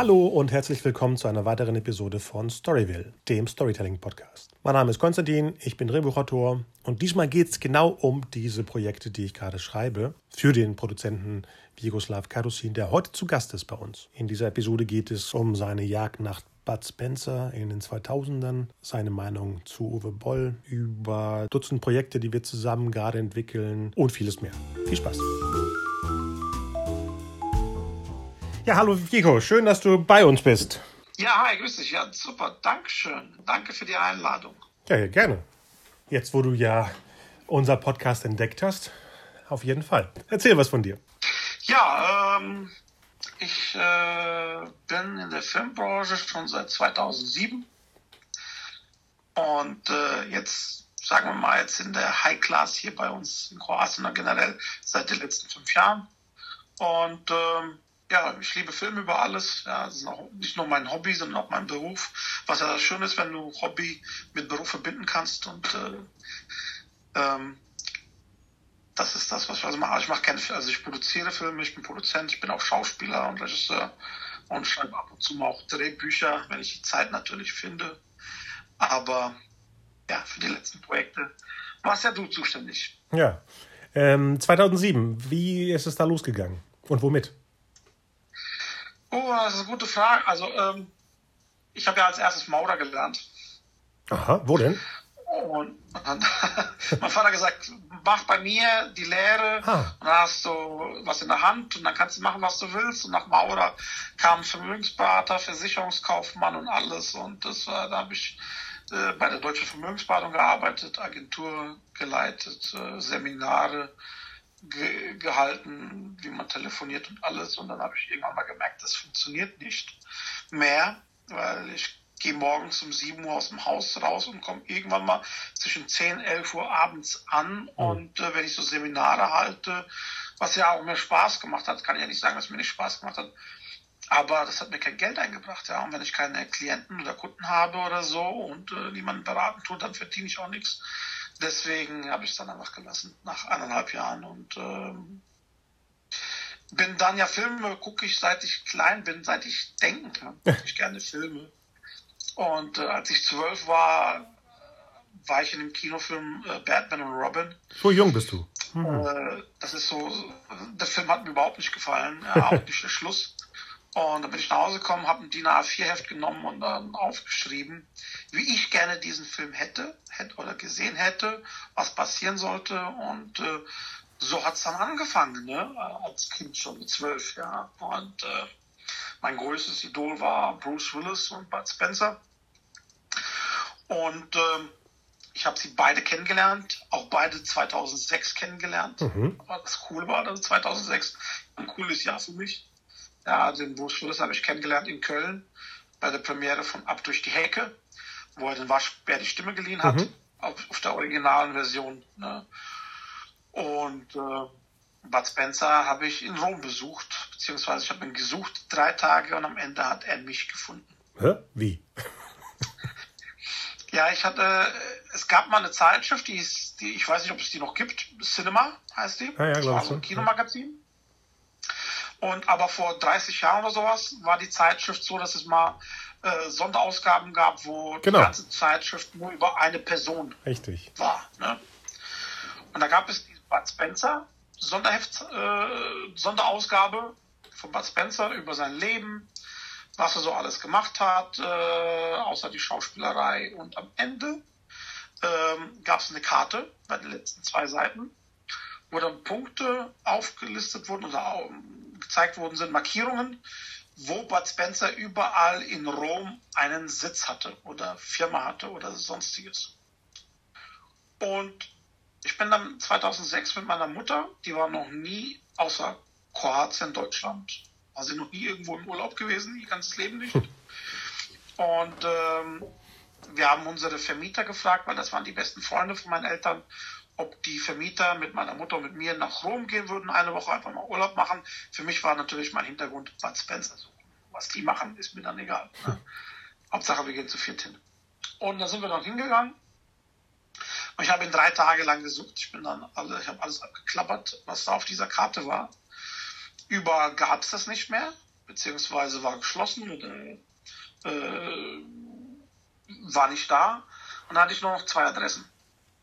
Hallo und herzlich willkommen zu einer weiteren Episode von Storyville, dem Storytelling-Podcast. Mein Name ist Konstantin, ich bin Drehbuchautor und diesmal geht es genau um diese Projekte, die ich gerade schreibe, für den Produzenten Vigoslav Karusin, der heute zu Gast ist bei uns. In dieser Episode geht es um seine Jagd nach Bud Spencer in den 2000ern, seine Meinung zu Uwe Boll, über Dutzend Projekte, die wir zusammen gerade entwickeln und vieles mehr. Viel Spaß! Ja, hallo Vico, schön, dass du bei uns bist. Ja, hi, grüß dich. Ja, super, Dankeschön. Danke für die Einladung. Ja, gerne. Jetzt, wo du ja unser Podcast entdeckt hast, auf jeden Fall. Erzähl was von dir. Ja, ähm, ich äh, bin in der Filmbranche schon seit 2007 und äh, jetzt, sagen wir mal, jetzt in der High Class hier bei uns in Kroatien generell seit den letzten fünf Jahren. Und ähm, ja, ich liebe Filme über alles. Ja, das ist auch nicht nur mein Hobby, sondern auch mein Beruf. Was ja schön ist, wenn du Hobby mit Beruf verbinden kannst. Und äh, ähm, das ist das, was ich also mache. Ich mache keine, also ich produziere Filme, ich bin Produzent, ich bin auch Schauspieler und Regisseur und schreibe ab und zu mal auch Drehbücher, wenn ich die Zeit natürlich finde. Aber ja, für die letzten Projekte warst ja du zuständig. Ja. Ähm, 2007, wie ist es da losgegangen und womit? Oh, das ist eine gute Frage. Also, ähm, ich habe ja als erstes Maurer gelernt. Aha, wo denn? Und dann, mein Vater gesagt, mach bei mir die Lehre ah. und dann hast du was in der Hand und dann kannst du machen, was du willst. Und nach Maurer kam Vermögensberater, Versicherungskaufmann und alles. Und das war, da habe ich äh, bei der Deutschen Vermögensberatung gearbeitet, Agentur geleitet, äh, Seminare ge gehalten, wie man telefoniert und alles. Und dann habe ich irgendwann mal gemerkt, das funktioniert nicht mehr, weil ich gehe morgens um 7 Uhr aus dem Haus raus und komme irgendwann mal zwischen 10, 11 Uhr abends an. Mhm. Und äh, wenn ich so Seminare halte, was ja auch mir Spaß gemacht hat, kann ich ja nicht sagen, dass mir nicht Spaß gemacht hat, aber das hat mir kein Geld eingebracht. Ja. Und wenn ich keine Klienten oder Kunden habe oder so und äh, niemanden beraten tut, dann verdiene ich auch nichts deswegen habe ich es dann einfach gelassen, nach eineinhalb Jahren. Und ähm, bin dann ja Filme, gucke ich seit ich klein bin, seit ich denken kann. Gucke ich gerne Filme. Und äh, als ich zwölf war, war ich in dem Kinofilm äh, Batman und Robin. So jung bist du. Mhm. Äh, das ist so, der Film hat mir überhaupt nicht gefallen, ja, auch nicht der Schluss. Und dann bin ich nach Hause gekommen, habe ein DIN A4-Heft genommen und dann aufgeschrieben, wie ich gerne diesen Film hätte, hätte oder gesehen hätte, was passieren sollte. Und äh, so hat's dann angefangen, ne? als Kind schon mit zwölf. Ja. Und äh, mein größtes Idol war Bruce Willis und Bud Spencer. Und äh, ich habe sie beide kennengelernt, auch beide 2006 kennengelernt. Mhm. Aber das Coole war, dass 2006 ein cooles Jahr für mich ja, den Bruce Willis habe ich kennengelernt in Köln bei der Premiere von Ab durch die Hecke, wo er den Waschbär die Stimme geliehen hat, mhm. auf, auf, der originalen Version. Ne? Und äh, Bud Spencer habe ich in Rom besucht, beziehungsweise ich habe ihn gesucht drei Tage und am Ende hat er mich gefunden. Hä? Wie? ja, ich hatte, es gab mal eine Zeitschrift, die ist, die, ich weiß nicht, ob es die noch gibt, Cinema heißt die. Ja, ja, das war so ein Kinomagazin. Und aber vor 30 Jahren oder sowas war die Zeitschrift so, dass es mal äh, Sonderausgaben gab, wo genau. die ganze Zeitschrift nur über eine Person Richtig. war. Ne? Und da gab es die Bud Spencer Sonderheft, äh, Sonderausgabe von Bud Spencer über sein Leben, was er so alles gemacht hat, äh, außer die Schauspielerei. Und am Ende ähm, gab es eine Karte bei den letzten zwei Seiten, wo dann Punkte aufgelistet wurden oder gezeigt worden sind, Markierungen, wo Bud Spencer überall in Rom einen Sitz hatte oder Firma hatte oder sonstiges. Und ich bin dann 2006 mit meiner Mutter, die war noch nie außer Kroatien, Deutschland, war sie noch nie irgendwo im Urlaub gewesen, ihr ganzes Leben nicht. Und ähm, wir haben unsere Vermieter gefragt, weil das waren die besten Freunde von meinen Eltern, ob die Vermieter mit meiner Mutter und mit mir nach Rom gehen würden, eine Woche einfach mal Urlaub machen. Für mich war natürlich mein Hintergrund Bud Spencer suchen. Was die machen, ist mir dann egal. Ne? Hauptsache, wir gehen zu viert hin. Und da sind wir dann hingegangen. Und ich habe ihn drei Tage lang gesucht. Ich bin dann alle, ich habe alles abgeklappert, was da auf dieser Karte war. Überall gab es das nicht mehr. beziehungsweise war geschlossen oder äh, war nicht da. Und dann hatte ich nur noch zwei Adressen.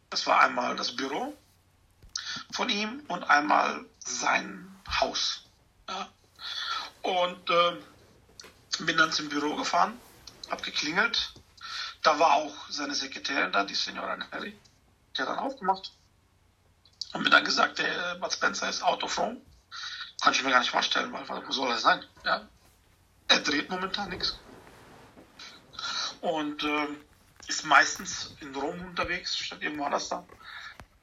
Das war einmal das Büro von ihm und einmal sein Haus. Ja. Und äh, bin dann zum Büro gefahren, hab geklingelt. Da war auch seine Sekretärin da, die Signora Neri. Die hat dann aufgemacht. Und mir dann gesagt, der Bud Spencer ist out of Rome. Kann ich mir gar nicht vorstellen, weil wo soll er sein? Ja. Er dreht momentan nichts. Und äh, ist meistens in Rom unterwegs, statt irgendwo anders da.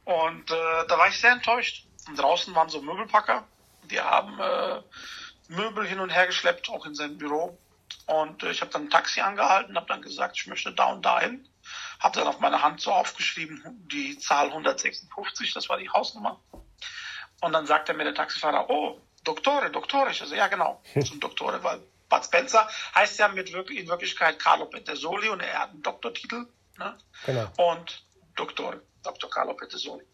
Und äh, da war ich sehr enttäuscht. Und draußen waren so Möbelpacker, die haben äh, Möbel hin und her geschleppt, auch in seinem Büro. Und äh, ich habe dann ein Taxi angehalten, habe dann gesagt, ich möchte da und dahin. Habe dann auf meine Hand so aufgeschrieben, die Zahl 156, das war die Hausnummer. Und dann sagte mir der Taxifahrer, oh, Doktore, Doktore. Ich also, ja genau, zum Doktore, weil Bud Spencer heißt ja mit wirklich, in Wirklichkeit Carlo Petersoli und er hat einen Doktortitel. Ne? Genau. Und Doktor, Dr. Carlo Petersoli.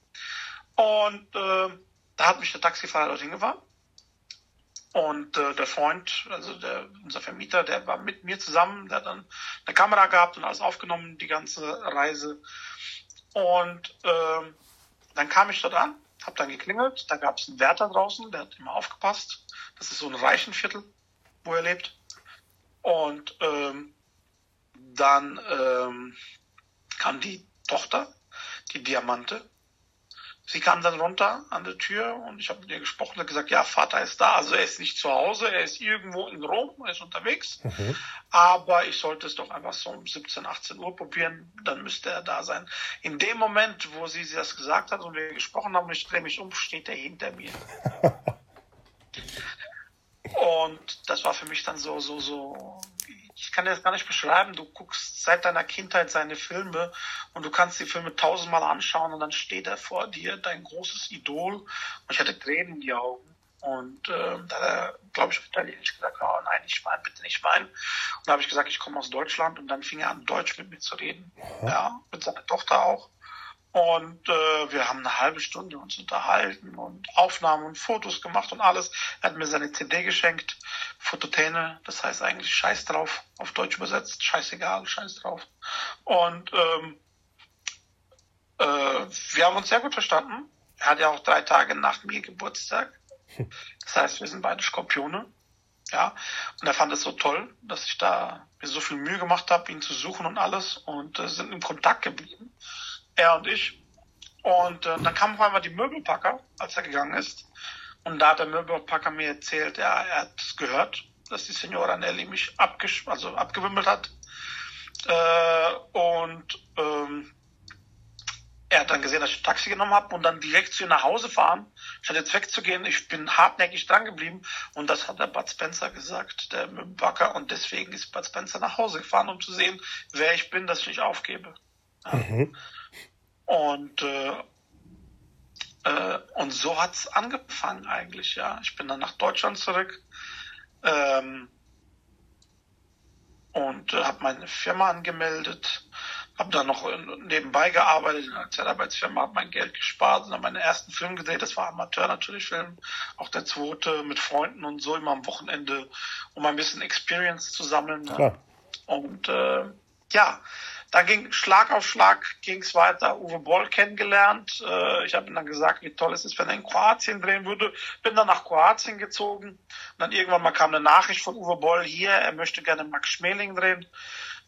Und äh, da hat mich der Taxifahrer dorthin gefahren. Und äh, der Freund, also der, unser Vermieter, der war mit mir zusammen, der hat dann eine Kamera gehabt und alles aufgenommen, die ganze Reise. Und äh, dann kam ich dort an, habe dann geklingelt, da gab es einen Wärter draußen, der hat immer aufgepasst. Das ist so ein Reichenviertel wo er lebt. Und ähm, dann ähm, kam die Tochter, die Diamante. Sie kam dann runter an der Tür und ich habe mit ihr gesprochen und gesagt, ja, Vater ist da. Also er ist nicht zu Hause, er ist irgendwo in Rom, er ist unterwegs. Mhm. Aber ich sollte es doch einfach so um 17, 18 Uhr probieren, dann müsste er da sein. In dem Moment, wo sie das gesagt hat und wir gesprochen haben, ich drehe mich um, steht er hinter mir. Und das war für mich dann so, so, so, ich kann dir das gar nicht beschreiben. Du guckst seit deiner Kindheit seine Filme und du kannst die Filme tausendmal anschauen und dann steht er vor dir, dein großes Idol. Und ich hatte Tränen in die Augen. Und äh, da hat er, glaube ich, italienisch gesagt, oh nein, ich weine, bitte nicht weinen. Und da habe ich gesagt, ich komme aus Deutschland und dann fing er an, Deutsch mit mir zu reden. Ja, mit seiner Tochter auch. Und äh, wir haben eine halbe Stunde uns unterhalten und Aufnahmen und Fotos gemacht und alles. Er hat mir seine CD geschenkt, Fototäne, das heißt eigentlich Scheiß drauf, auf Deutsch übersetzt, scheißegal, Scheiß drauf. Und ähm, äh, wir haben uns sehr gut verstanden. Er hat ja auch drei Tage nach mir Geburtstag. Das heißt, wir sind beide Skorpione. Ja, und er fand es so toll, dass ich da mir so viel Mühe gemacht habe, ihn zu suchen und alles und äh, sind in Kontakt geblieben er und ich. Und äh, dann kam auf einmal die Möbelpacker, als er gegangen ist. Und da hat der Möbelpacker mir erzählt, ja, er hat gehört, dass die Signora Nelly mich abgesch also abgewimmelt hat. Äh, und ähm, er hat dann gesehen, dass ich ein Taxi genommen habe und dann direkt zu ihr nach Hause fahren, statt jetzt wegzugehen. Ich bin hartnäckig dran geblieben und das hat der Bud Spencer gesagt, der Möbelpacker. Und deswegen ist Bud Spencer nach Hause gefahren, um zu sehen, wer ich bin, dass ich nicht aufgebe. Ja. Mhm. Und, äh, äh, und so hat's angefangen eigentlich, ja. Ich bin dann nach Deutschland zurück ähm, und äh, habe meine Firma angemeldet, habe dann noch nebenbei gearbeitet in einer Zeitarbeitsfirma, habe mein Geld gespart und habe meinen ersten Film gedreht. Das war Amateur natürlich Film, auch der zweite mit Freunden und so immer am Wochenende, um ein bisschen Experience zu sammeln. Ne? Und äh, ja, dann ging Schlag auf Schlag ging es weiter. Uwe Boll kennengelernt. Äh, ich habe ihm dann gesagt, wie toll es ist, wenn er in Kroatien drehen würde. Bin dann nach Kroatien gezogen. Und dann irgendwann mal kam eine Nachricht von Uwe Boll hier, er möchte gerne Max Schmeling drehen.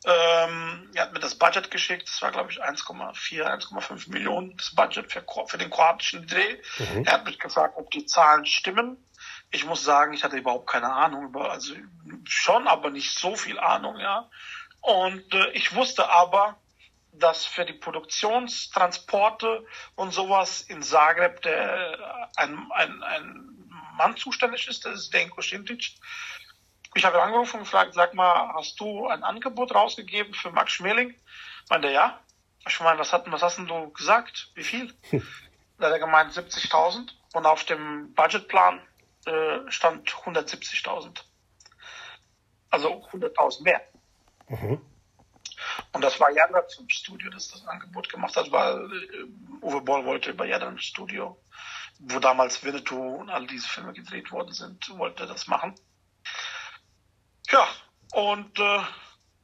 Ähm, er hat mir das Budget geschickt. Das war, glaube ich, 1,4, 1,5 Millionen das Budget für, für den kroatischen Dreh. Mhm. Er hat mich gefragt, ob die Zahlen stimmen. Ich muss sagen, ich hatte überhaupt keine Ahnung über, also schon, aber nicht so viel Ahnung, ja. Und äh, ich wusste aber, dass für die Produktionstransporte und sowas in Zagreb der, äh, ein, ein, ein Mann zuständig ist, das ist Denko Sintic. Ich habe angerufen und gefragt, sag mal, hast du ein Angebot rausgegeben für Max Schmeling? Meinte ja. Ich meine, was, hat, was hast denn du gesagt? Wie viel? da hat er gemeint 70.000 und auf dem Budgetplan äh, stand 170.000. Also 100.000 mehr. Mhm. Und das war Jadra zum Studio, das das Angebot gemacht hat, weil äh, Uwe Boll wollte bei Jadra im Studio, wo damals Winnetou und all diese Filme gedreht worden sind, wollte das machen. Ja, und äh,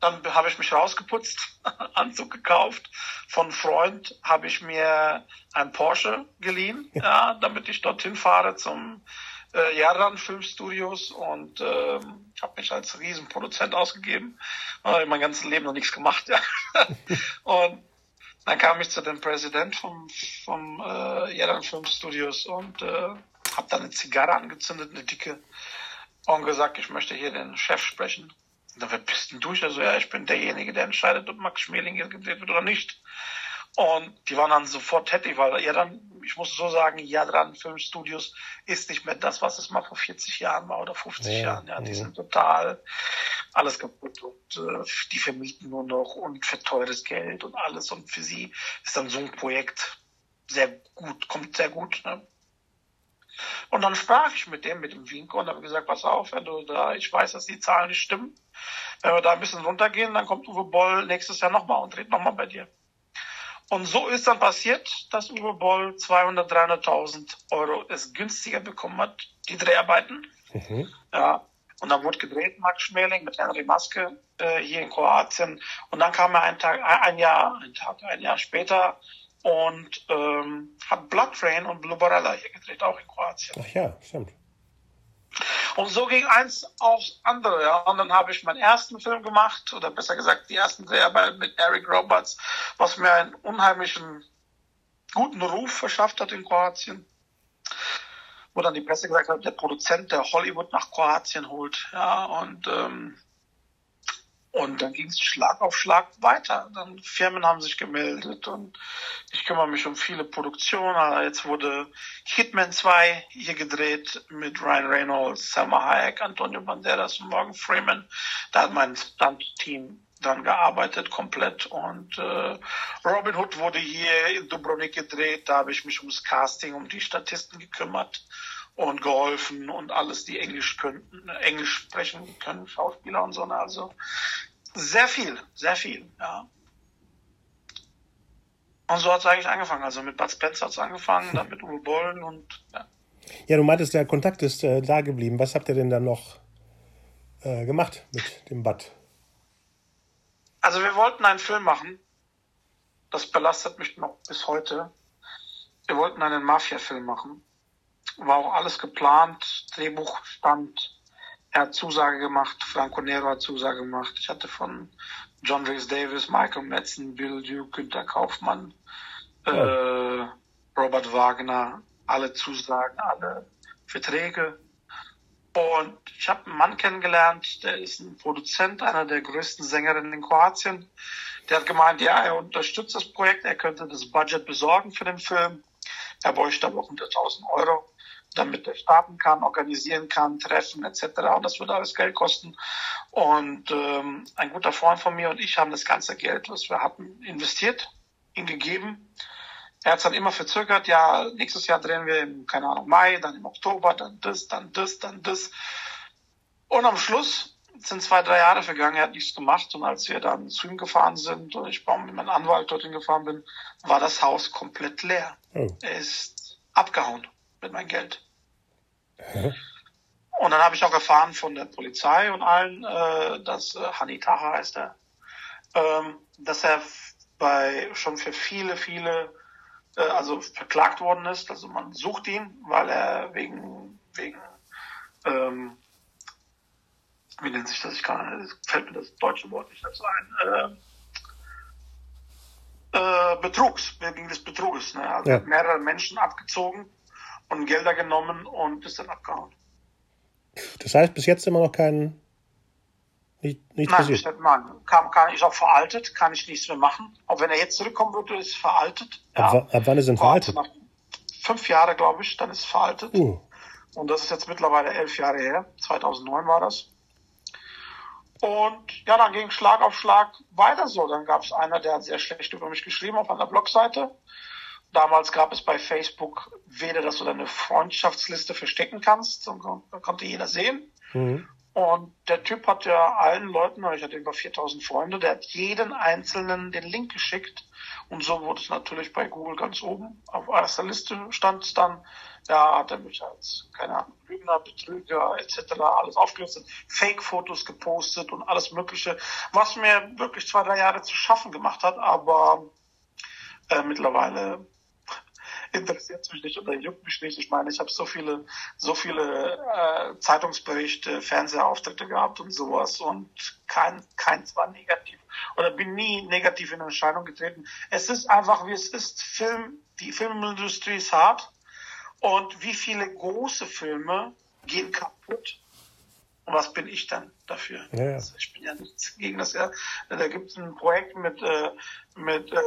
dann habe ich mich rausgeputzt, Anzug gekauft. Von Freund habe ich mir ein Porsche geliehen, ja, damit ich dorthin fahre zum äh, Jaran Filmstudios und äh, habe mich als Riesenproduzent ausgegeben. Äh, mein ganzes Leben noch nichts gemacht. Ja. und dann kam ich zu dem Präsident vom, vom äh, Jaran Filmstudios und äh, habe dann eine Zigarre angezündet, eine dicke, und gesagt, ich möchte hier den Chef sprechen. Und dann, wer bist denn du? Also, ja, ich bin derjenige, der entscheidet, ob Max Schmeling hier gedreht wird oder nicht. Und die waren dann sofort happy, weil ja dann, ich muss so sagen, ja dran Filmstudios ist nicht mehr das, was es mal vor 40 Jahren war oder 50 ja, Jahren. Ja, die ja. sind total alles kaputt und äh, die vermieten nur noch und für teures Geld und alles. Und für sie ist dann so ein Projekt sehr gut, kommt sehr gut. Ne? Und dann sprach ich mit dem, mit dem Winko und habe gesagt, pass auf, wenn du da, ich weiß, dass die Zahlen nicht stimmen. Wenn wir da ein bisschen runtergehen, dann kommt Uwe Boll nächstes Jahr nochmal und dreht nochmal bei dir. Und so ist dann passiert, dass Uwe Boll 200, 300.000 Euro es günstiger bekommen hat, die Dreharbeiten. Mhm. Ja. Und dann wurde gedreht, Max Schmeling mit Henry Maske äh, hier in Kroatien. Und dann kam er ein Tag, ein Jahr, ein Tag, ein Jahr später und ähm, hat Blood Rain und Blue Barella hier gedreht, auch in Kroatien. Ach ja, stimmt. Und so ging eins aufs andere, ja. Und dann habe ich meinen ersten Film gemacht, oder besser gesagt die ersten Dreharbeiten mit Eric Roberts, was mir einen unheimlichen guten Ruf verschafft hat in Kroatien. Wo dann die Presse gesagt hat, der Produzent, der Hollywood nach Kroatien holt, ja. Und ähm, und dann ging es Schlag auf Schlag weiter. Dann Firmen haben sich gemeldet und ich kümmere mich um viele Produktionen. Also jetzt wurde Hitman 2 hier gedreht mit Ryan Reynolds, Selma Hayek, Antonio Banderas und Morgan Freeman. Da hat mein Stunt-Team dann gearbeitet komplett und äh, Robin Hood wurde hier in Dubrovnik gedreht. Da habe ich mich ums Casting, um die Statisten gekümmert und geholfen und alles, die Englisch könnten, Englisch sprechen können, Schauspieler und so. Also sehr viel, sehr viel, ja. Und so hat es eigentlich angefangen. Also mit Bud Spencer hat es angefangen, dann mit Uwe Boll und ja. Ja, du meintest, der Kontakt ist äh, da geblieben. Was habt ihr denn dann noch äh, gemacht mit dem Bud? Also wir wollten einen Film machen. Das belastet mich noch bis heute. Wir wollten einen Mafia-Film machen. War auch alles geplant. Drehbuch stand er hat Zusage gemacht, Franco Nero hat Zusage gemacht. Ich hatte von John Rhys Davis, Michael Metzen, Bill Duke, Günter Kaufmann, ja. äh, Robert Wagner, alle Zusagen, alle Verträge. Und ich habe einen Mann kennengelernt, der ist ein Produzent, einer der größten Sängerinnen in Kroatien. Der hat gemeint, ja, er unterstützt das Projekt, er könnte das Budget besorgen für den Film. Er bräuchte aber 100.000 Euro damit er starten kann, organisieren kann, treffen etc. Und das würde alles Geld kosten. Und ähm, ein guter Freund von mir und ich haben das ganze Geld, was wir hatten, investiert, ihm gegeben. Er hat es dann immer verzögert, ja, nächstes Jahr drehen wir im, keine Ahnung, Mai, dann im Oktober, dann das, dann das, dann das. Und am Schluss sind zwei, drei Jahre vergangen, er hat nichts gemacht. Und als wir dann zu ihm gefahren sind und ich mit meinem Anwalt dorthin gefahren bin, war das Haus komplett leer. Oh. Er ist abgehauen mit meinem Geld. Und dann habe ich auch erfahren von der Polizei und allen, äh, dass äh, Hani Taha heißt er, ähm, dass er bei schon für viele, viele, äh, also verklagt worden ist. Also man sucht ihn, weil er wegen wegen ähm, wie nennt sich das? Ich kann, fällt mir das deutsche Wort nicht dazu ein. Äh, äh, Betrugs, wegen des Betruges. Ne? Also ja. mehrere Menschen abgezogen und Gelder genommen und ist dann abgehauen. Das heißt, bis jetzt immer noch kein nicht, nichts nein, passiert? Nein, kann, kann, ist auch veraltet, kann ich nichts mehr machen. Auch wenn er jetzt zurückkommen würde, ist es veraltet. Ab, ja. ab wann ist denn veraltet? Fünf Jahre, glaube ich, dann ist es veraltet. Uh. Und das ist jetzt mittlerweile elf Jahre her. 2009 war das. Und ja, dann ging Schlag auf Schlag weiter so. Dann gab es einer, der hat sehr schlecht über mich geschrieben auf einer Blogseite. Damals gab es bei Facebook weder, dass du deine Freundschaftsliste verstecken kannst, da konnte jeder sehen. Mhm. Und der Typ hat ja allen Leuten, ich hatte über 4000 Freunde, der hat jeden einzelnen den Link geschickt. Und so wurde es natürlich bei Google ganz oben. Auf erster Liste stand es dann, ja, hat er mich als, keine Ahnung, Lügner, Betrüger etc. alles aufgelistet, Fake-Fotos gepostet und alles Mögliche, was mir wirklich zwei, drei Jahre zu schaffen gemacht hat, aber äh, mittlerweile interessiert mich nicht oder juckt mich nicht. Ich meine, ich habe so viele, so viele äh, Zeitungsberichte, Fernsehauftritte gehabt und sowas und kein, keins war negativ oder bin nie negativ in Erscheinung getreten. Es ist einfach, wie es ist. Film, die Filmindustrie ist hart und wie viele große Filme gehen kaputt. Und was bin ich dann dafür? Ja. Also ich bin ja nichts gegen das. Ja. Da gibt es ein Projekt mit, äh, mit äh,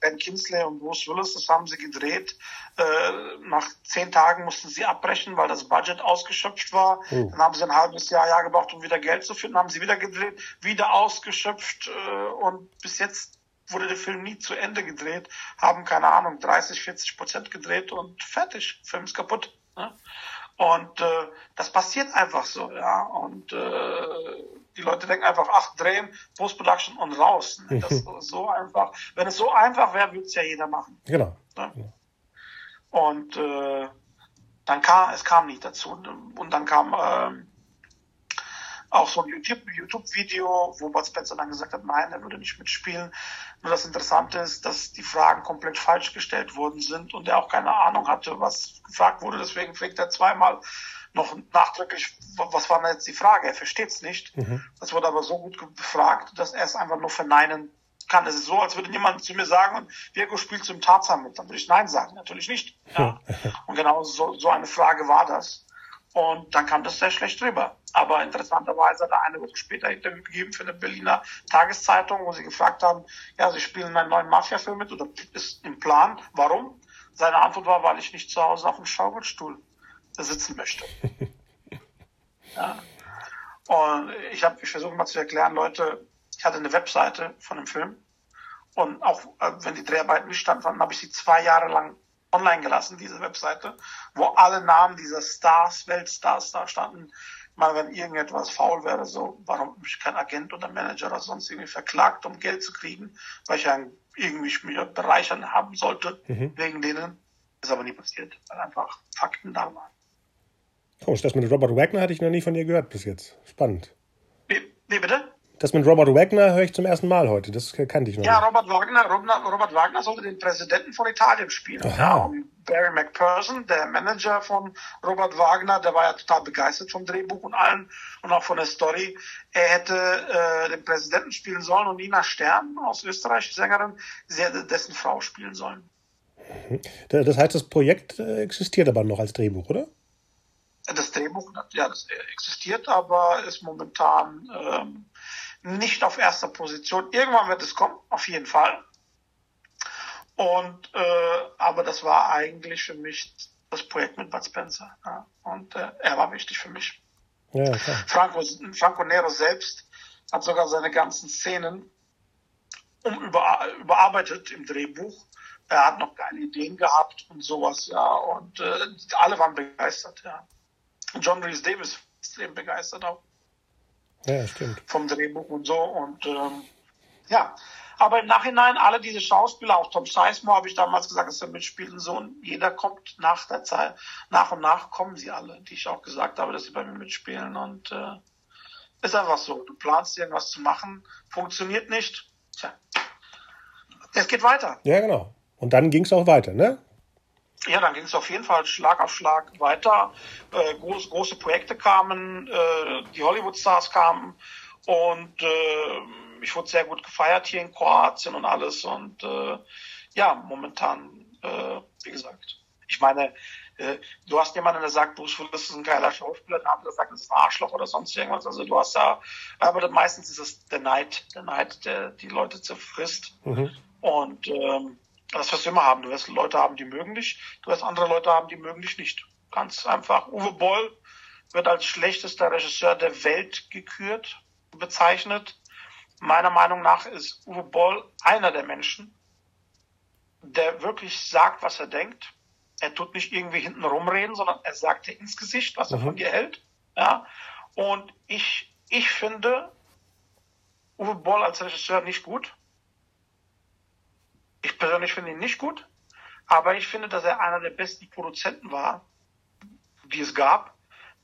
Ben Kinsley und Bruce Willis, das haben sie gedreht. Äh, nach zehn Tagen mussten sie abbrechen, weil das Budget ausgeschöpft war. Oh. Dann haben sie ein halbes Jahr, Jahr gebraucht, um wieder Geld zu finden. Dann haben sie wieder gedreht, wieder ausgeschöpft äh, und bis jetzt wurde der Film nie zu Ende gedreht, haben keine Ahnung 30, 40 Prozent gedreht und fertig, Film ist kaputt. Ne? Und äh, das passiert einfach so, ja. Und äh, die Leute denken einfach, ach, drehen, Post-Production und raus. Ne? Das ist so einfach. Wenn es so einfach wäre, würde es ja jeder machen. Genau. Ne? genau. Und äh, dann kam, es kam nicht dazu. Und dann kam äh, auch so ein YouTube-Video, wo Bud Spencer dann gesagt hat, nein, er würde nicht mitspielen. Nur das Interessante ist, dass die Fragen komplett falsch gestellt worden sind und er auch keine Ahnung hatte, was gefragt wurde. Deswegen fragt er zweimal noch nachdrücklich, was war denn jetzt die Frage? Er versteht es nicht. Mhm. Das wurde aber so gut gefragt, dass er es einfach nur verneinen kann. Es ist so, als würde jemand zu mir sagen, Virgo spielt zum Tarzan mit. Dann würde ich Nein sagen. Natürlich nicht. Ja. Und genau so, so eine Frage war das. Und dann kam das sehr schlecht rüber. Aber interessanterweise hat er eine Woche später ein Interview gegeben für eine Berliner Tageszeitung, wo sie gefragt haben, ja, Sie spielen einen neuen Mafia-Film mit oder ist im Plan. Warum? Seine Antwort war, weil ich nicht zu Hause auf dem Schaukelstuhl sitzen möchte. ja. Und ich habe, ich versuche mal zu erklären, Leute, ich hatte eine Webseite von dem Film und auch äh, wenn die Dreharbeiten nicht stattfanden, habe ich sie zwei Jahre lang online gelassen, diese Webseite, wo alle Namen dieser Stars, Weltstars da standen. Mal wenn irgendetwas faul wäre, so, warum mich kein Agent oder Manager oder sonst irgendwie verklagt, um Geld zu kriegen, weil ich ja irgendwie mich bereichern haben sollte, mhm. wegen denen. Ist aber nie passiert, weil einfach Fakten da waren. Komisch, das mit Robert Wagner hatte ich noch nie von dir gehört bis jetzt. Spannend. Wie, wie bitte? Das mit Robert Wagner höre ich zum ersten Mal heute. Das kannte ich noch ja, nicht. Ja, Robert Wagner, Robert Wagner sollte den Präsidenten von Italien spielen. Und Barry McPherson, der Manager von Robert Wagner, der war ja total begeistert vom Drehbuch und allem und auch von der Story. Er hätte äh, den Präsidenten spielen sollen und Nina Stern aus Österreich, Sängerin, sie hätte dessen Frau spielen sollen. Mhm. Das heißt, das Projekt äh, existiert aber noch als Drehbuch, oder? Das Drehbuch, ja, das existiert, aber ist momentan ähm, nicht auf erster Position. Irgendwann wird es kommen, auf jeden Fall. Und äh, aber das war eigentlich für mich das Projekt mit Bud Spencer. Ja. Und äh, er war wichtig für mich. Ja, Franco, Franco Nero selbst hat sogar seine ganzen Szenen um über, überarbeitet im Drehbuch. Er hat noch geile Ideen gehabt und sowas, ja. Und äh, alle waren begeistert, ja. John Rhys Davis extrem begeistert auch. Ja, stimmt. Vom Drehbuch und so. Und ähm, ja, aber im Nachhinein, alle diese Schauspieler, auch Tom Sizemore habe ich damals gesagt, dass er mitspielt und so. Und jeder kommt nach der Zeit, nach und nach kommen sie alle, die ich auch gesagt habe, dass sie bei mir mitspielen. Und äh, ist einfach so. Du planst irgendwas zu machen, funktioniert nicht. Tja. Es geht weiter. Ja, genau. Und dann ging es auch weiter, ne? Ja, dann ging es auf jeden Fall Schlag auf Schlag weiter. Äh, groß, große Projekte kamen, äh, die Hollywood-Stars kamen und äh, ich wurde sehr gut gefeiert hier in Kroatien und alles. Und äh, ja, momentan, äh, wie gesagt, ich meine, äh, du hast jemanden, der sagt, Bruce Willis ist ein geiler Schauspieler, der andere sagt, das ist ein Arschloch oder sonst irgendwas. Also du hast da, aber meistens ist es der Neid, der Neid, der die Leute zerfrisst. Mhm. Und ähm, das wirst du immer haben. Du wirst Leute haben, die mögen dich. Du wirst andere Leute haben, die mögen dich nicht. Ganz einfach. Uwe Boll wird als schlechtester Regisseur der Welt gekürt, bezeichnet. Meiner Meinung nach ist Uwe Boll einer der Menschen, der wirklich sagt, was er denkt. Er tut nicht irgendwie hinten rumreden, sondern er sagt dir ins Gesicht, was er mhm. von dir hält. Ja. Und ich, ich finde Uwe Boll als Regisseur nicht gut. Ich persönlich finde ihn nicht gut. Aber ich finde, dass er einer der besten Produzenten war, die es gab.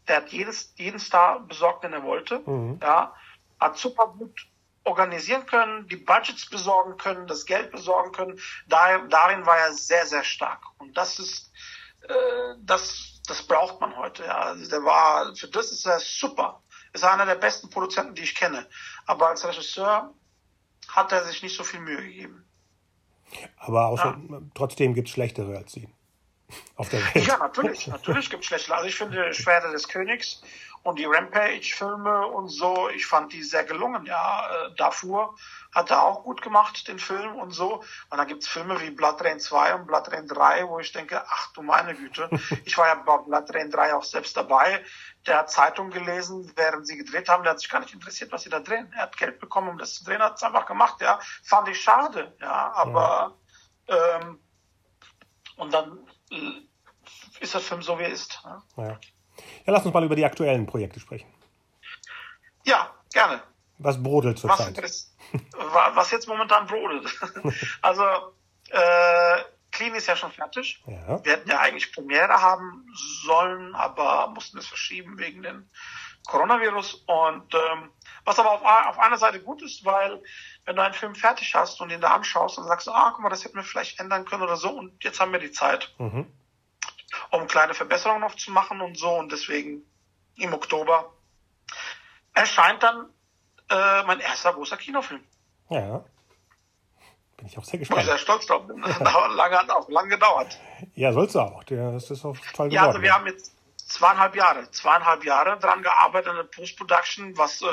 Der hat jedes, jeden Star besorgt, den er wollte. Mhm. Ja, hat super gut organisieren können, die Budgets besorgen können, das Geld besorgen können. Da, darin war er sehr, sehr stark. Und das ist, äh, das, das braucht man heute. Ja. Also der war, für das ist er super. Ist einer der besten Produzenten, die ich kenne. Aber als Regisseur hat er sich nicht so viel Mühe gegeben. Aber außer, ja. trotzdem gibt es schlechtere als ihn. Auf der Welt. Ja, natürlich. Natürlich gibt es schlechtere. Also ich finde Schwerte des Königs und die Rampage-Filme und so, ich fand die sehr gelungen. Ja, äh, Darfur hat er auch gut gemacht, den Film und so. Und dann gibt's Filme wie Blood Rain 2 und Blood Rain 3, wo ich denke, ach du meine Güte. Ich war ja bei Blood Rain 3 auch selbst dabei. Der hat Zeitung gelesen, während sie gedreht haben. Der hat sich gar nicht interessiert, was sie da drehen. Er hat Geld bekommen, um das zu drehen, hat es einfach gemacht. Ja, fand ich schade. Ja, aber ja. Ähm, und dann ist der Film so, wie er ist. Ja. ja. Ja, lass uns mal über die aktuellen Projekte sprechen. Ja, gerne. Was brodelt zurzeit? Was, was jetzt momentan brodelt. also, äh, Clean ist ja schon fertig. Ja. Wir hätten ja eigentlich Premiere haben sollen, aber mussten es verschieben wegen dem Coronavirus. Und ähm, was aber auf, auf einer Seite gut ist, weil wenn du einen Film fertig hast und ihn da anschaust, dann sagst ah, guck mal, das hätten wir vielleicht ändern können oder so. Und jetzt haben wir die Zeit. Mhm um kleine Verbesserungen noch zu machen und so. Und deswegen im Oktober erscheint dann äh, mein erster großer Kinofilm. Ja. Bin ich auch sehr gespannt. Ich bin sehr stolz drauf. lange, hat auch lange gedauert. Ja, sollst du auch. Das ist auch toll geworden. Ja, also wir haben jetzt zweieinhalb Jahre, zweieinhalb Jahre dran gearbeitet an der Post-Production, was äh,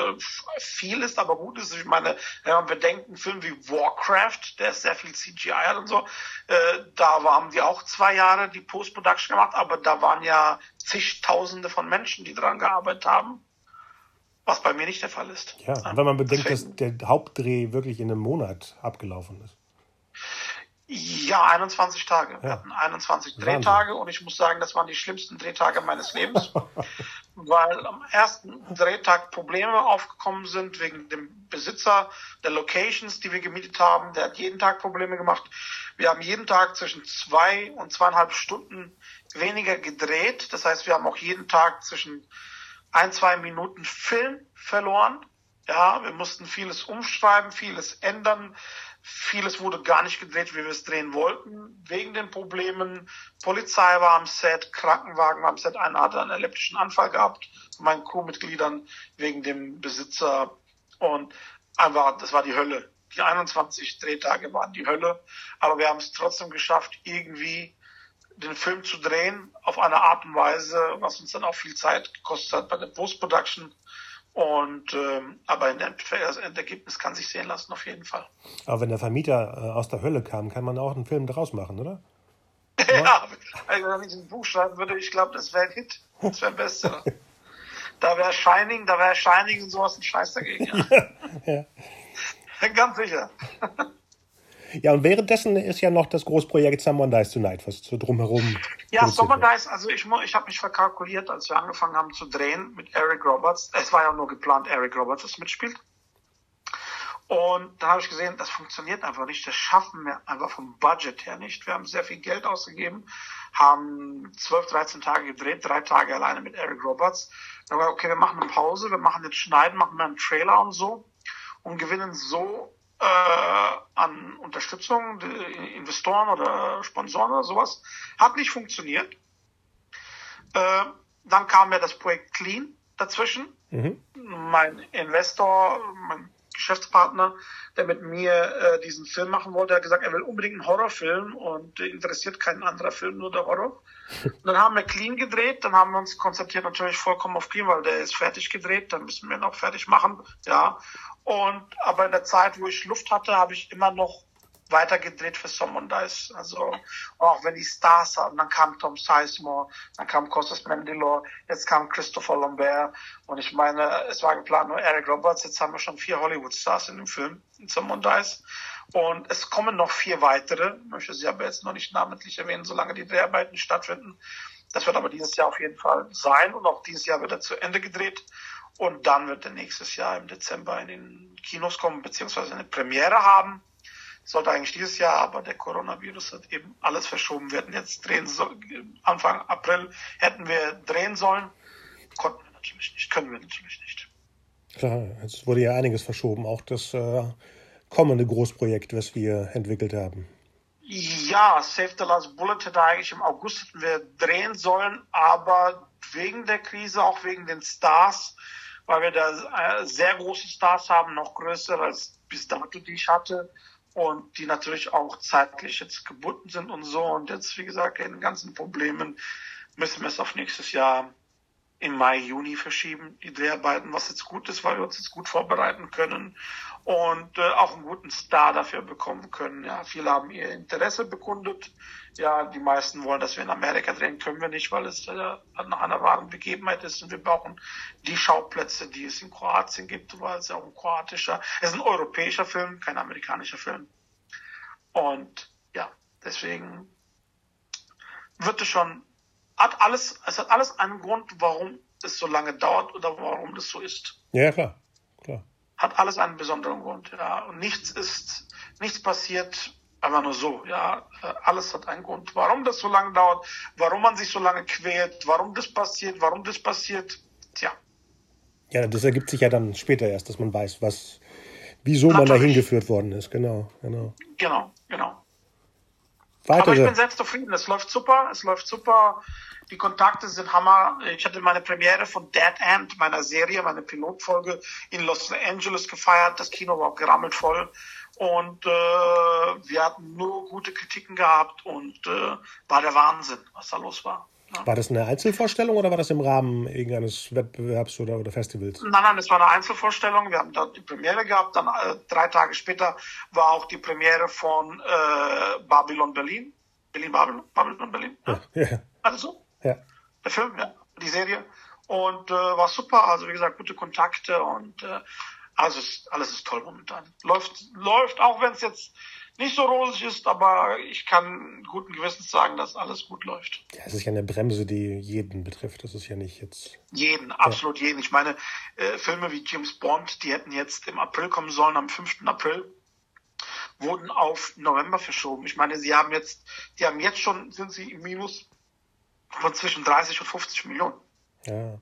viel ist, aber gut ist. Ich meine, wenn man bedenkt, ein Film wie Warcraft, der ist sehr viel CGI und so, äh, da haben die auch zwei Jahre die Post-Production gemacht, aber da waren ja zigtausende von Menschen, die dran gearbeitet haben. Was bei mir nicht der Fall ist. Ja, ja. wenn man bedenkt, Deswegen, dass der Hauptdreh wirklich in einem Monat abgelaufen ist. Ja, 21 Tage. Wir hatten 21 Wahnsinn. Drehtage und ich muss sagen, das waren die schlimmsten Drehtage meines Lebens, weil am ersten Drehtag Probleme aufgekommen sind wegen dem Besitzer der Locations, die wir gemietet haben. Der hat jeden Tag Probleme gemacht. Wir haben jeden Tag zwischen zwei und zweieinhalb Stunden weniger gedreht. Das heißt, wir haben auch jeden Tag zwischen ein, zwei Minuten Film verloren. Ja, wir mussten vieles umschreiben, vieles ändern Vieles wurde gar nicht gedreht, wie wir es drehen wollten, wegen den Problemen. Polizei war am Set, Krankenwagen war am Set. Einer hatte einen epileptischen Anfall gehabt meinen Crewmitgliedern wegen dem Besitzer. Und einfach, das war die Hölle. Die 21 Drehtage waren die Hölle. Aber wir haben es trotzdem geschafft, irgendwie den Film zu drehen auf eine Art und Weise, was uns dann auch viel Zeit gekostet hat bei der Post-Production. Und ähm, aber in der, das Endergebnis kann sich sehen lassen auf jeden Fall. Aber wenn der Vermieter äh, aus der Hölle kam, kann man auch einen Film daraus machen, oder? ja, also wenn ich ein Buch schreiben würde, ich glaube, das wäre ein Hit. Das wäre ein Bestseller. da wäre Shining, da wäre Shining und sowas ein Scheiß dagegen. Ja. ja, ja. Ganz sicher. Ja, und währenddessen ist ja noch das Großprojekt Someone Dies Tonight, was so drumherum. Ja, Someone Dies, also ich, ich habe mich verkalkuliert, als wir angefangen haben zu drehen mit Eric Roberts. Es war ja nur geplant, Eric Roberts das mitspielt. Und dann habe ich gesehen, das funktioniert einfach nicht. Das schaffen wir einfach vom Budget her nicht. Wir haben sehr viel Geld ausgegeben, haben 12, 13 Tage gedreht, drei Tage alleine mit Eric Roberts. Dann war okay, wir machen eine Pause, wir machen jetzt Schneiden, machen dann einen Trailer und so und gewinnen so äh, an Unterstützung, Investoren oder Sponsoren oder sowas. Hat nicht funktioniert. Äh, dann kam ja das Projekt Clean dazwischen. Mhm. Mein Investor, mein Geschäftspartner, der mit mir äh, diesen Film machen wollte, hat gesagt, er will unbedingt einen Horrorfilm und interessiert kein anderer Film, nur der Horror. Und dann haben wir Clean gedreht, dann haben wir uns konzentriert natürlich vollkommen auf Clean, weil der ist fertig gedreht, dann müssen wir ihn auch fertig machen, ja. Und aber in der Zeit, wo ich Luft hatte, habe ich immer noch weiter gedreht für Someone Dice. Also auch wenn die Stars hatten, dann kam Tom Sizemore, dann kam Costas Mandylor, jetzt kam Christopher Lambert und ich meine, es war geplant nur Eric Roberts, jetzt haben wir schon vier Hollywood-Stars in dem Film, in Someone Dice. Und es kommen noch vier weitere, möchte sie aber jetzt noch nicht namentlich erwähnen, solange die Dreharbeiten stattfinden. Das wird aber dieses Jahr auf jeden Fall sein und auch dieses Jahr wird er zu Ende gedreht. Und dann wird er nächstes Jahr im Dezember in den Kinos kommen, beziehungsweise eine Premiere haben. Sollte eigentlich dieses Jahr, aber der Coronavirus hat eben alles verschoben. Wir hätten jetzt drehen sollen, Anfang April hätten wir drehen sollen. Konnten wir natürlich nicht, können wir natürlich nicht. Klar, es wurde ja einiges verschoben, auch das äh, kommende Großprojekt, was wir entwickelt haben. Ja, Save the Last Bullet hätte eigentlich im August hätten wir drehen sollen, aber wegen der Krise, auch wegen den Stars, weil wir da äh, sehr große Stars haben, noch größer als bis dato, die ich hatte, und die natürlich auch zeitlich jetzt gebunden sind und so. Und jetzt, wie gesagt, in den ganzen Problemen müssen wir es auf nächstes Jahr im Mai, Juni verschieben, die Dreharbeiten, was jetzt gut ist, weil wir uns jetzt gut vorbereiten können und äh, auch einen guten Star dafür bekommen können. Ja, viele haben ihr Interesse bekundet. Ja, die meisten wollen, dass wir in Amerika drehen, können wir nicht, weil es äh, nach einer wahren Begebenheit ist und wir brauchen die Schauplätze, die es in Kroatien gibt, weil es ja auch ein kroatischer, es ist ein europäischer Film, kein amerikanischer Film. Und ja, deswegen wird es schon hat alles, es hat alles einen Grund, warum es so lange dauert oder warum das so ist. Ja, klar, klar. Hat alles einen besonderen Grund, ja. Und nichts ist, nichts passiert einfach nur so, ja. Alles hat einen Grund. Warum das so lange dauert, warum man sich so lange quält, warum das passiert, warum das passiert, tja. Ja, das ergibt sich ja dann später erst, dass man weiß, was, wieso Natürlich. man da hingeführt worden ist, genau, genau. Genau, genau. Weitere. Aber ich bin selbst zufrieden. Es läuft super. Es läuft super. Die Kontakte sind Hammer. Ich hatte meine Premiere von Dead End, meiner Serie, meine Pilotfolge in Los Angeles gefeiert. Das Kino war gerammelt voll. Und äh, wir hatten nur gute Kritiken gehabt und äh, war der Wahnsinn, was da los war. War das eine Einzelvorstellung oder war das im Rahmen irgendeines Wettbewerbs oder, oder Festivals? Nein, nein, es war eine Einzelvorstellung. Wir haben da die Premiere gehabt. Dann äh, drei Tage später war auch die Premiere von äh, Babylon Berlin. Berlin, Babylon, Babylon Berlin. Ja. ja. Also Ja. Der Film, ja. Die Serie. Und äh, war super. Also wie gesagt, gute Kontakte und äh, also alles ist toll momentan. Läuft, läuft, auch wenn es jetzt nicht so rosig ist, aber ich kann guten Gewissens sagen, dass alles gut läuft. Ja, es ist ja eine Bremse, die jeden betrifft. Das ist ja nicht jetzt. Jeden, absolut ja. jeden. Ich meine, äh, Filme wie James Bond, die hätten jetzt im April kommen sollen, am 5. April, wurden auf November verschoben. Ich meine, sie haben jetzt, die haben jetzt schon, sind sie im Minus von zwischen 30 und 50 Millionen. Ja.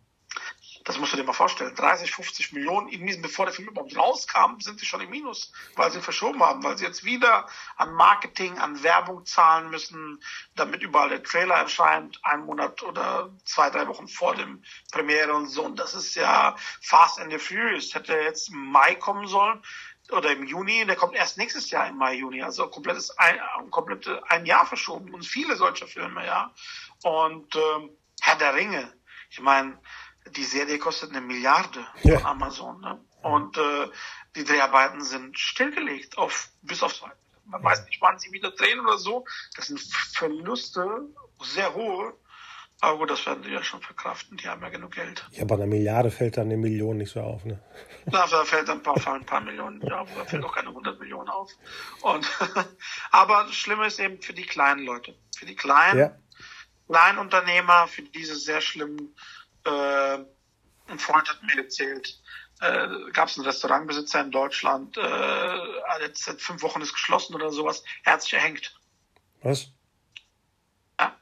Das musst du dir mal vorstellen. 30, 50 Millionen, in bevor der Film überhaupt rauskam, sind sie schon im Minus, weil sie verschoben haben, weil sie jetzt wieder an Marketing, an Werbung zahlen müssen, damit überall der Trailer erscheint, einen Monat oder zwei, drei Wochen vor dem Premiere und so. Und das ist ja Fast and the Furious. Hätte jetzt im Mai kommen sollen oder im Juni, der kommt erst nächstes Jahr im Mai, Juni, also komplettes ein, komplette ein Jahr verschoben und viele solcher Filme, ja. Und ähm, Herr der Ringe, ich meine, die Serie kostet eine Milliarde ja. von Amazon. Ne? Und äh, die Dreharbeiten sind stillgelegt, auf, bis auf zwei. Man ja. weiß nicht, wann sie wieder drehen oder so. Das sind Verluste, sehr hohe. Aber gut, das werden die ja schon verkraften. Die haben ja genug Geld. Ja, bei einer Milliarde fällt dann eine Million nicht so auf, ne? Da fällt dann ein paar, ein paar Millionen auf. Da fällt auch keine 100 Millionen auf. Und, aber das Schlimme ist eben für die kleinen Leute. Für die kleinen, ja. Kleinunternehmer, für diese sehr schlimmen äh, ein Freund hat mir erzählt, äh, gab es einen Restaurantbesitzer in Deutschland, äh, jetzt seit fünf Wochen ist geschlossen oder sowas, er hat sich erhängt. Was? Ja.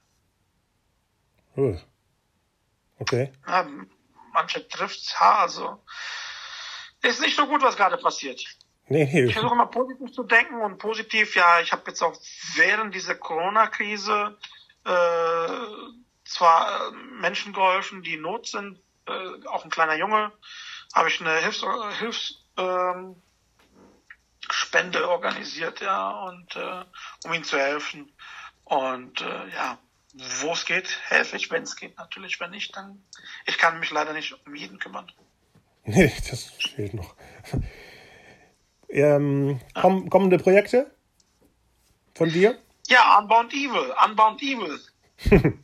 Uh. Okay. Ja, manche trifft's, ha, also ist nicht so gut, was gerade passiert. Nee. Ich versuche immer positiv zu denken und positiv, ja, ich habe jetzt auch während dieser Corona-Krise äh, zwar äh, Menschen geholfen, die in Not sind, äh, auch ein kleiner Junge, habe ich eine Hilfs, Hilfs ähm, Spende organisiert, ja, und äh, um ihm zu helfen. Und äh, ja, wo es geht, helfe ich, wenn es geht natürlich. Wenn nicht, dann ich kann mich leider nicht um jeden kümmern. Nee, das fehlt noch. ähm, komm, kommende Projekte von dir? Ja, Unbound Evil, Unbound Evil.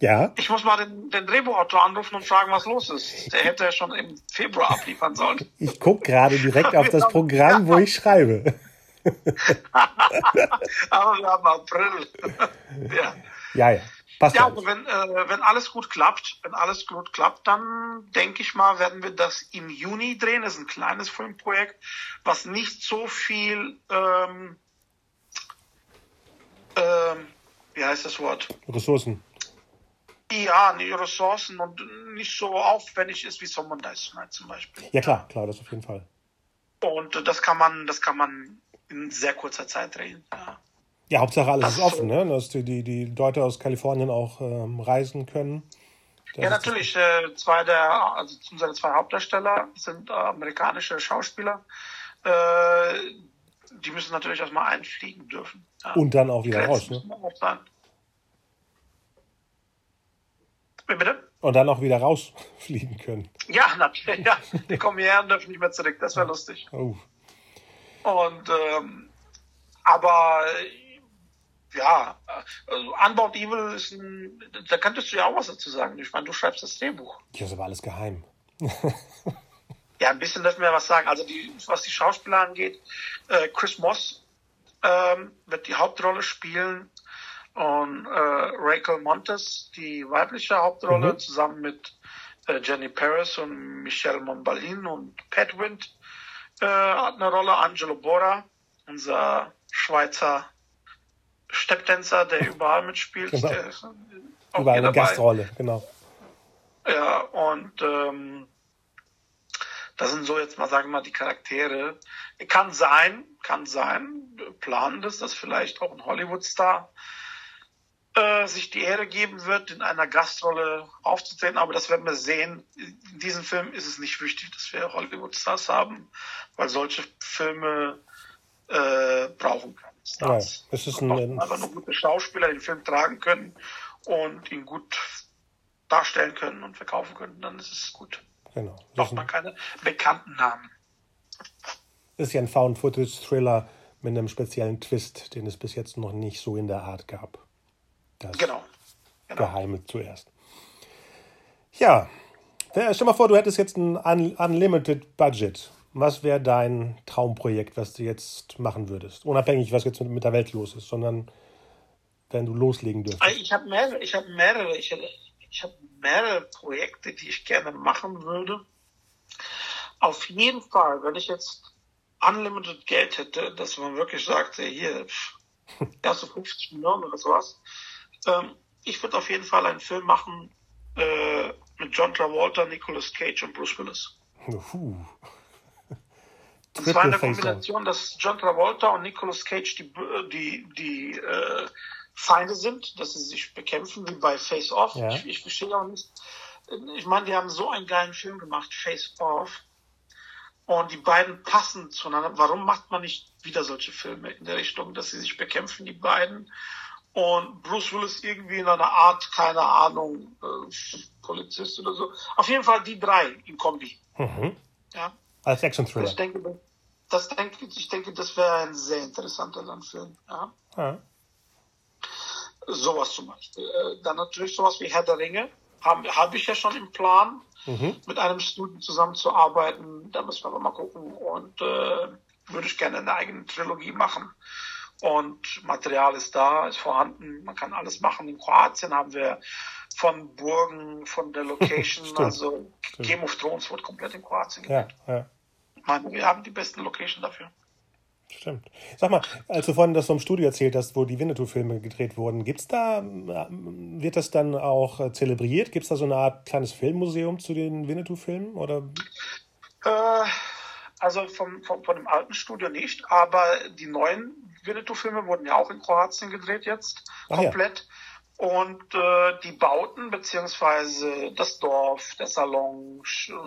Ja. Ich muss mal den, den Drehbuchautor anrufen und fragen, was los ist. Der hätte ja schon im Februar abliefern sollen. Ich gucke gerade direkt auf das Programm, wo ich schreibe. Aber wir haben April. ja. Ja, ja. Passt ja, aber wenn, äh, wenn alles gut klappt, wenn alles gut klappt, dann denke ich mal, werden wir das im Juni drehen. Das ist ein kleines Filmprojekt, was nicht so viel, ähm, ähm, wie heißt das Wort? Ressourcen. Ja, die Ressourcen und nicht so aufwendig ist wie Summer Dice Night zum Beispiel. Ja klar, klar, das auf jeden Fall. Und das kann man, das kann man in sehr kurzer Zeit drehen. Ja. Ja, Hauptsache alles das ist offen, ne? dass die, die, die Leute aus Kalifornien auch ähm, reisen können. Das ja, natürlich. Äh, zwei der, also unsere zwei Hauptdarsteller sind äh, amerikanische Schauspieler. Äh, die müssen natürlich erstmal einfliegen dürfen. Ja. Und dann auch wieder raus, ne? Bitte? Und dann auch wieder rausfliegen können. Ja, natürlich. Ja. Die kommen hierher und dürfen nicht mehr zurück. Das wäre lustig. Oh. Und ähm, aber ja, also Unbound Evil ist ein, da könntest du ja auch was dazu sagen. Ich meine, du schreibst das Drehbuch. Ja, ist aber alles geheim. ja, ein bisschen dürfen wir was sagen. Also die, was die Schauspieler angeht, äh, Chris Moss ähm, wird die Hauptrolle spielen und äh, Rachel Montes die weibliche Hauptrolle mhm. zusammen mit äh, Jenny Paris und Michelle Monbalin und Pat Wind äh, hat eine Rolle. Angelo Bora, unser Schweizer Stepptänzer, der überall mitspielt. Genau. Der ist überall eine Gastrolle, genau. Ja, und ähm, das sind so jetzt mal, sagen wir mal, die Charaktere. Kann sein, kann sein, planen das, dass vielleicht auch ein Hollywood-Star äh, sich die Ehre geben wird, in einer Gastrolle aufzutreten, aber das werden wir sehen. In diesem Film ist es nicht wichtig, dass wir Hollywood-Stars haben, weil solche Filme äh, brauchen keine Stars. Ja, es ist ein, einfach nur gute Schauspieler, den Film tragen können und ihn gut darstellen können und verkaufen können, dann ist es gut. Genau. Braucht man keine bekannten Namen. Ist ja ein Found-Footage-Thriller mit einem speziellen Twist, den es bis jetzt noch nicht so in der Art gab. Das genau. genau. Geheime zuerst. Ja, stell mal vor, du hättest jetzt ein Unlimited Budget was wäre dein Traumprojekt, was du jetzt machen würdest? Unabhängig, was jetzt mit der Welt los ist, sondern wenn du loslegen dürftest. Ich habe mehrere, ich habe mehrere, ich habe hab mehrere Projekte, die ich gerne machen würde. Auf jeden Fall, wenn ich jetzt unlimited Geld hätte, dass man wirklich sagt, hier, erste 50 Millionen oder sowas, ähm, ich würde auf jeden Fall einen Film machen äh, mit John Travolta, Nicolas Cage und Bruce Willis. Und zwar in der Kombination, dass John Travolta und Nicolas Cage die, die, die äh, Feinde sind, dass sie sich bekämpfen wie bei Face Off. Ja. Ich, ich verstehe auch nicht. Ich meine, die haben so einen geilen Film gemacht, Face Off. Und die beiden passen zueinander. Warum macht man nicht wieder solche Filme in der Richtung, dass sie sich bekämpfen, die beiden? Und Bruce Willis irgendwie in einer Art, keine Ahnung, äh, Polizist oder so. Auf jeden Fall die drei in Kombi. Mhm. Ja. Als Action-Thriller. Ich denke, das denke, ich denke, das wäre ein sehr interessanter Landfilm. Ja. ja. Sowas zum Beispiel. Äh, dann natürlich sowas wie Herr der Ringe. Habe hab ich ja schon im Plan, mhm. mit einem Studio zusammenzuarbeiten. Da müssen wir aber mal gucken. Und äh, würde ich gerne eine eigene Trilogie machen. Und Material ist da, ist vorhanden. Man kann alles machen. In Kroatien haben wir von Burgen, von der Location, also Stimmt. Game of Thrones wird komplett in Kroatien gedreht. Ja, ja meine, wir haben die besten Location dafür. Stimmt. Sag mal, als du vorhin das vom Studio erzählt hast, wo die Winnetou-Filme gedreht wurden, gibt's da, wird das dann auch äh, zelebriert? Gibt es da so eine Art kleines Filmmuseum zu den Winnetou-Filmen? Oder? Äh, also vom, vom, von dem alten Studio nicht, aber die neuen Winnetou-Filme wurden ja auch in Kroatien gedreht jetzt, Ach komplett. Ja. Und äh, die Bauten beziehungsweise das Dorf, der Salon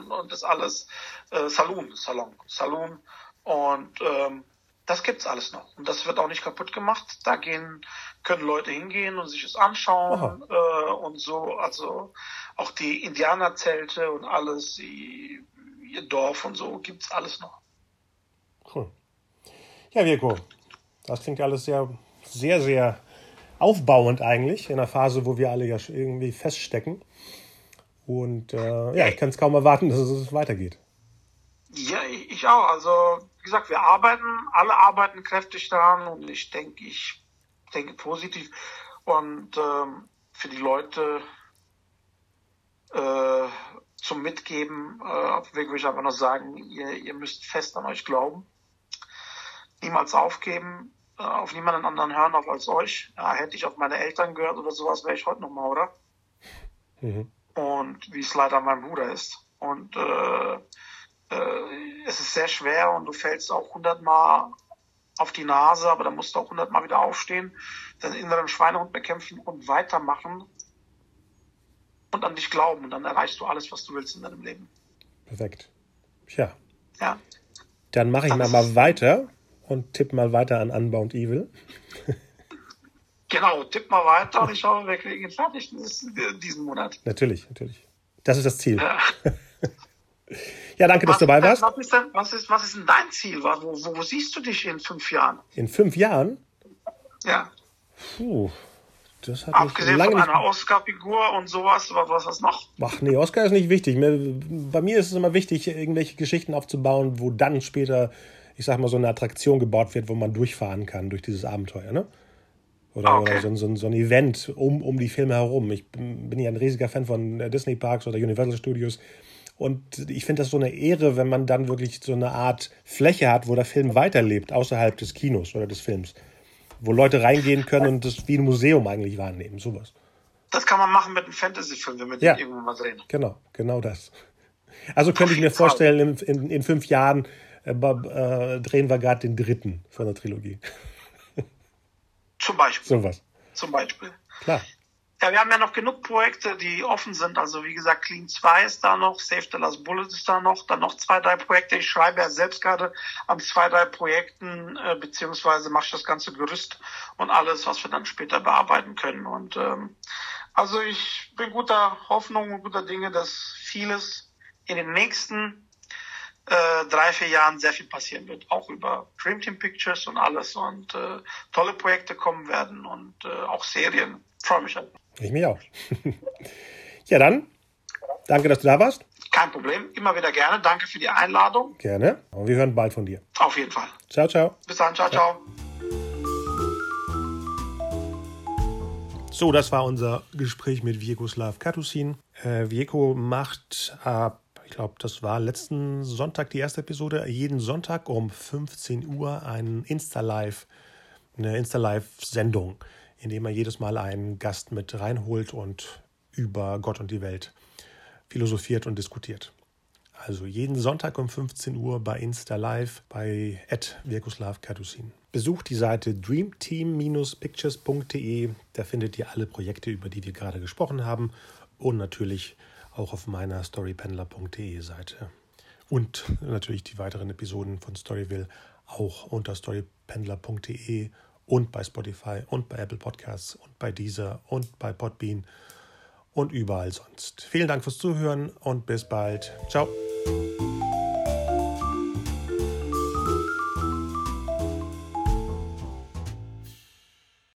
und das alles, äh, Saloon, Salon, Saloon und ähm, das gibt's alles noch. Und das wird auch nicht kaputt gemacht. Da gehen, können Leute hingehen und sich es anschauen äh, und so. Also auch die Indianerzelte und alles, die, ihr Dorf und so gibt's alles noch. Cool. Ja, Virko, das klingt alles sehr, sehr, sehr aufbauend eigentlich, in einer Phase, wo wir alle ja irgendwie feststecken. Und äh, ja, ich kann es kaum erwarten, dass es weitergeht. Ja, ich auch. Also, wie gesagt, wir arbeiten, alle arbeiten kräftig daran und ich denke, ich denke positiv. Und ähm, für die Leute äh, zum Mitgeben, äh, würde ich einfach nur sagen, ihr, ihr müsst fest an euch glauben. Niemals aufgeben, äh, auf niemanden anderen hören auf als euch. Ja, hätte ich auf meine Eltern gehört oder sowas, wäre ich heute noch Maurer. Mhm. Und wie es leider mein Bruder ist. Und äh, äh, es ist sehr schwer und du fällst auch hundertmal auf die Nase, aber dann musst du auch hundertmal wieder aufstehen, deinen inneren Schweinehund bekämpfen und weitermachen und an dich glauben. Und dann erreichst du alles, was du willst in deinem Leben. Perfekt. Tja. Ja. Dann mache ich mal, mal weiter und tipp mal weiter an Unbound Evil. genau, tipp mal weiter und ich hoffe, wir kriegen ihn fertig diesen Monat. Natürlich, natürlich. Das ist das Ziel. Ja. Ja, danke, was, dass du dabei warst. Was ist, denn, was, ist, was ist denn dein Ziel? Wo, wo, wo, siehst du dich in fünf Jahren? In fünf Jahren? Ja. Puh. Das hat Abgesehen lange von einer Oscar-Figur und sowas, was, was was noch? Ach nee, Oscar ist nicht wichtig. Bei mir ist es immer wichtig, irgendwelche Geschichten aufzubauen, wo dann später, ich sag mal, so eine Attraktion gebaut wird, wo man durchfahren kann durch dieses Abenteuer, ne? Oder, ah, okay. oder so, so, so, ein Event um, um die Filme herum. Ich bin, bin ja ein riesiger Fan von Disney Parks oder Universal Studios. Und ich finde das so eine Ehre, wenn man dann wirklich so eine Art Fläche hat, wo der Film weiterlebt, außerhalb des Kinos oder des Films. Wo Leute reingehen können und das wie ein Museum eigentlich wahrnehmen, sowas. Das kann man machen mit einem Fantasy-Film, wenn wir den ja, irgendwann mal sehen. Genau, genau das. Also könnte ich mir vorstellen, in, in, in fünf Jahren äh, äh, drehen wir gerade den dritten von der Trilogie. Zum Beispiel. Sowas. Zum Beispiel. Klar. Ja, wir haben ja noch genug Projekte, die offen sind. Also wie gesagt, Clean 2 ist da noch, Save the Last Bullet ist da noch, dann noch zwei, drei Projekte. Ich schreibe ja selbst gerade an zwei, drei Projekten, äh, beziehungsweise mache ich das ganze Gerüst und alles, was wir dann später bearbeiten können. Und ähm, also ich bin guter Hoffnung und guter Dinge, dass vieles in den nächsten äh, drei, vier Jahren sehr viel passieren wird. Auch über Dream Team Pictures und alles und äh, tolle Projekte kommen werden und äh, auch Serien. Freue mich halt. Ich mich auch. ja, dann, danke, dass du da warst. Kein Problem, immer wieder gerne. Danke für die Einladung. Gerne. Und wir hören bald von dir. Auf jeden Fall. Ciao, ciao. Bis dann, ciao, ciao. So, das war unser Gespräch mit Vjekoslav Katusin. Äh, Vjeko macht ab, ich glaube, das war letzten Sonntag die erste Episode, jeden Sonntag um 15 Uhr ein Insta-Live, eine Insta-Live-Sendung indem er jedes Mal einen Gast mit reinholt und über Gott und die Welt philosophiert und diskutiert. Also jeden Sonntag um 15 Uhr bei Insta Live bei Virkuslav Kadusin. Besucht die Seite dreamteam-pictures.de. Da findet ihr alle Projekte, über die wir gerade gesprochen haben. Und natürlich auch auf meiner storypendler.de Seite. Und natürlich die weiteren Episoden von Storyville auch unter storypendler.de und bei Spotify und bei Apple Podcasts und bei Deezer und bei Podbean und überall sonst. Vielen Dank fürs Zuhören und bis bald. Ciao.